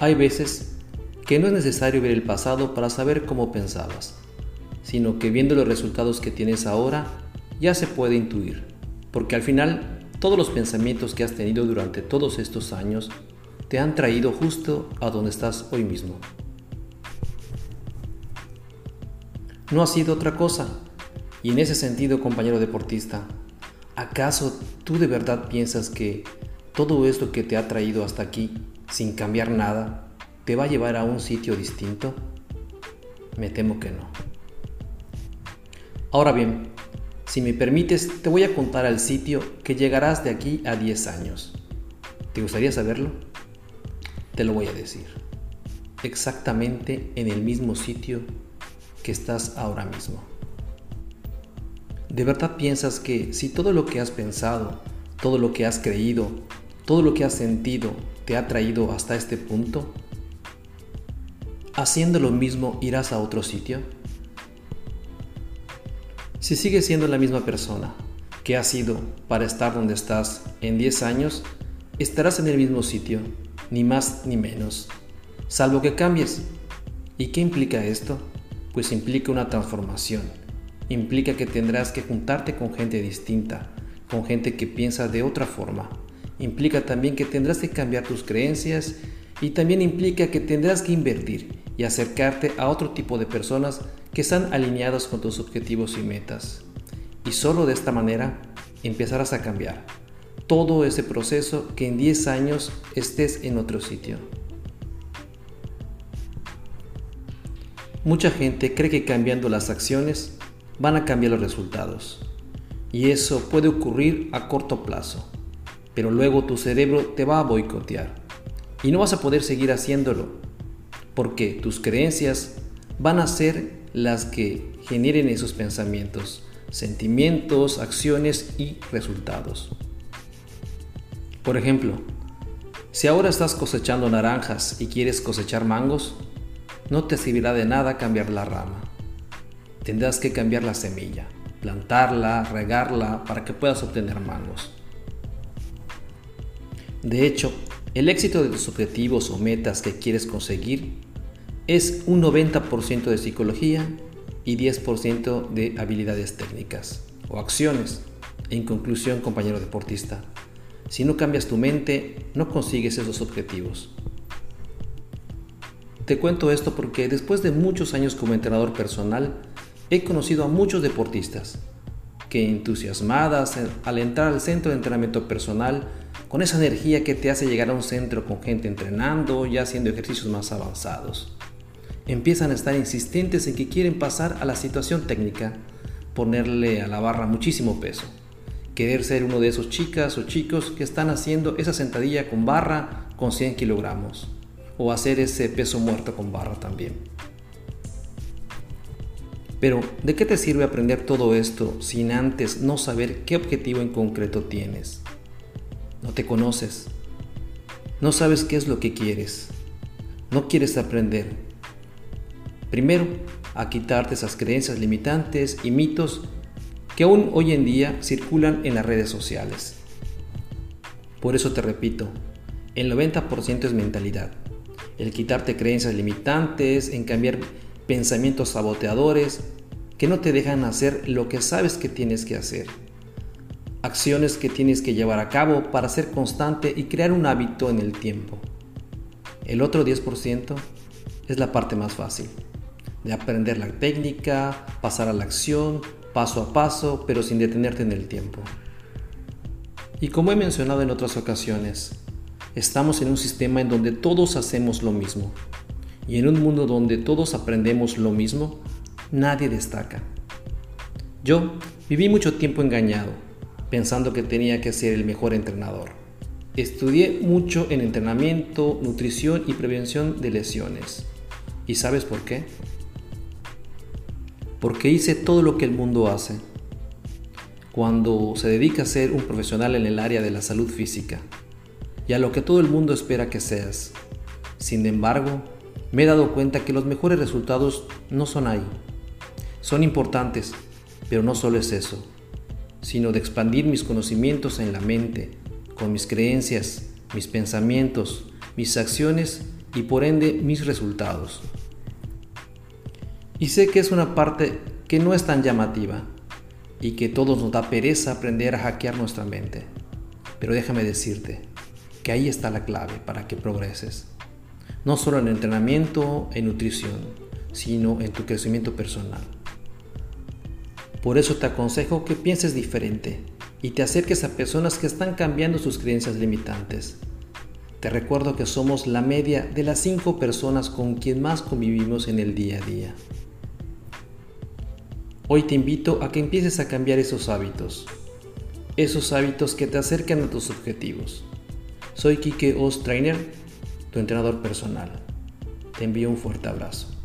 Hay veces que no es necesario ver el pasado para saber cómo pensabas, sino que viendo los resultados que tienes ahora, ya se puede intuir, porque al final todos los pensamientos que has tenido durante todos estos años te han traído justo a donde estás hoy mismo. No ha sido otra cosa. Y en ese sentido, compañero deportista, ¿acaso tú de verdad piensas que todo esto que te ha traído hasta aquí, sin cambiar nada, te va a llevar a un sitio distinto? Me temo que no. Ahora bien, si me permites, te voy a contar al sitio que llegarás de aquí a 10 años. ¿Te gustaría saberlo? Te lo voy a decir. Exactamente en el mismo sitio que estás ahora mismo. ¿De verdad piensas que si todo lo que has pensado, todo lo que has creído, todo lo que has sentido te ha traído hasta este punto? ¿Haciendo lo mismo irás a otro sitio? Si sigues siendo la misma persona que has sido para estar donde estás en 10 años, estarás en el mismo sitio, ni más ni menos, salvo que cambies. ¿Y qué implica esto? Pues implica una transformación. Implica que tendrás que juntarte con gente distinta, con gente que piensa de otra forma. Implica también que tendrás que cambiar tus creencias y también implica que tendrás que invertir y acercarte a otro tipo de personas que están alineadas con tus objetivos y metas. Y solo de esta manera empezarás a cambiar todo ese proceso que en 10 años estés en otro sitio. Mucha gente cree que cambiando las acciones van a cambiar los resultados. Y eso puede ocurrir a corto plazo. Pero luego tu cerebro te va a boicotear. Y no vas a poder seguir haciéndolo. Porque tus creencias van a ser las que generen esos pensamientos, sentimientos, acciones y resultados. Por ejemplo, si ahora estás cosechando naranjas y quieres cosechar mangos, no te servirá de nada cambiar la rama. Tendrás que cambiar la semilla, plantarla, regarla para que puedas obtener mangos. De hecho, el éxito de tus objetivos o metas que quieres conseguir es un 90% de psicología y 10% de habilidades técnicas o acciones. En conclusión, compañero deportista, si no cambias tu mente, no consigues esos objetivos. Te cuento esto porque después de muchos años como entrenador personal, he conocido a muchos deportistas que entusiasmadas al entrar al centro de entrenamiento personal, con esa energía que te hace llegar a un centro con gente entrenando, ya haciendo ejercicios más avanzados empiezan a estar insistentes en que quieren pasar a la situación técnica, ponerle a la barra muchísimo peso, querer ser uno de esos chicas o chicos que están haciendo esa sentadilla con barra con 100 kilogramos, o hacer ese peso muerto con barra también. Pero, ¿de qué te sirve aprender todo esto sin antes no saber qué objetivo en concreto tienes? No te conoces, no sabes qué es lo que quieres, no quieres aprender, Primero, a quitarte esas creencias limitantes y mitos que aún hoy en día circulan en las redes sociales. Por eso te repito, el 90% es mentalidad. El quitarte creencias limitantes, en cambiar pensamientos saboteadores que no te dejan hacer lo que sabes que tienes que hacer. Acciones que tienes que llevar a cabo para ser constante y crear un hábito en el tiempo. El otro 10% es la parte más fácil de aprender la técnica, pasar a la acción, paso a paso, pero sin detenerte en el tiempo. Y como he mencionado en otras ocasiones, estamos en un sistema en donde todos hacemos lo mismo. Y en un mundo donde todos aprendemos lo mismo, nadie destaca. Yo viví mucho tiempo engañado, pensando que tenía que ser el mejor entrenador. Estudié mucho en entrenamiento, nutrición y prevención de lesiones. ¿Y sabes por qué? porque hice todo lo que el mundo hace. Cuando se dedica a ser un profesional en el área de la salud física y a lo que todo el mundo espera que seas. Sin embargo, me he dado cuenta que los mejores resultados no son ahí. Son importantes, pero no solo es eso, sino de expandir mis conocimientos en la mente, con mis creencias, mis pensamientos, mis acciones y por ende mis resultados. Y sé que es una parte que no es tan llamativa y que todos nos da pereza aprender a hackear nuestra mente. Pero déjame decirte que ahí está la clave para que progreses. No solo en entrenamiento, en nutrición, sino en tu crecimiento personal. Por eso te aconsejo que pienses diferente y te acerques a personas que están cambiando sus creencias limitantes. Te recuerdo que somos la media de las cinco personas con quien más convivimos en el día a día. Hoy te invito a que empieces a cambiar esos hábitos, esos hábitos que te acercan a tus objetivos. Soy Kike Ostrainer, entrenador personal. Te envío un fuerte abrazo.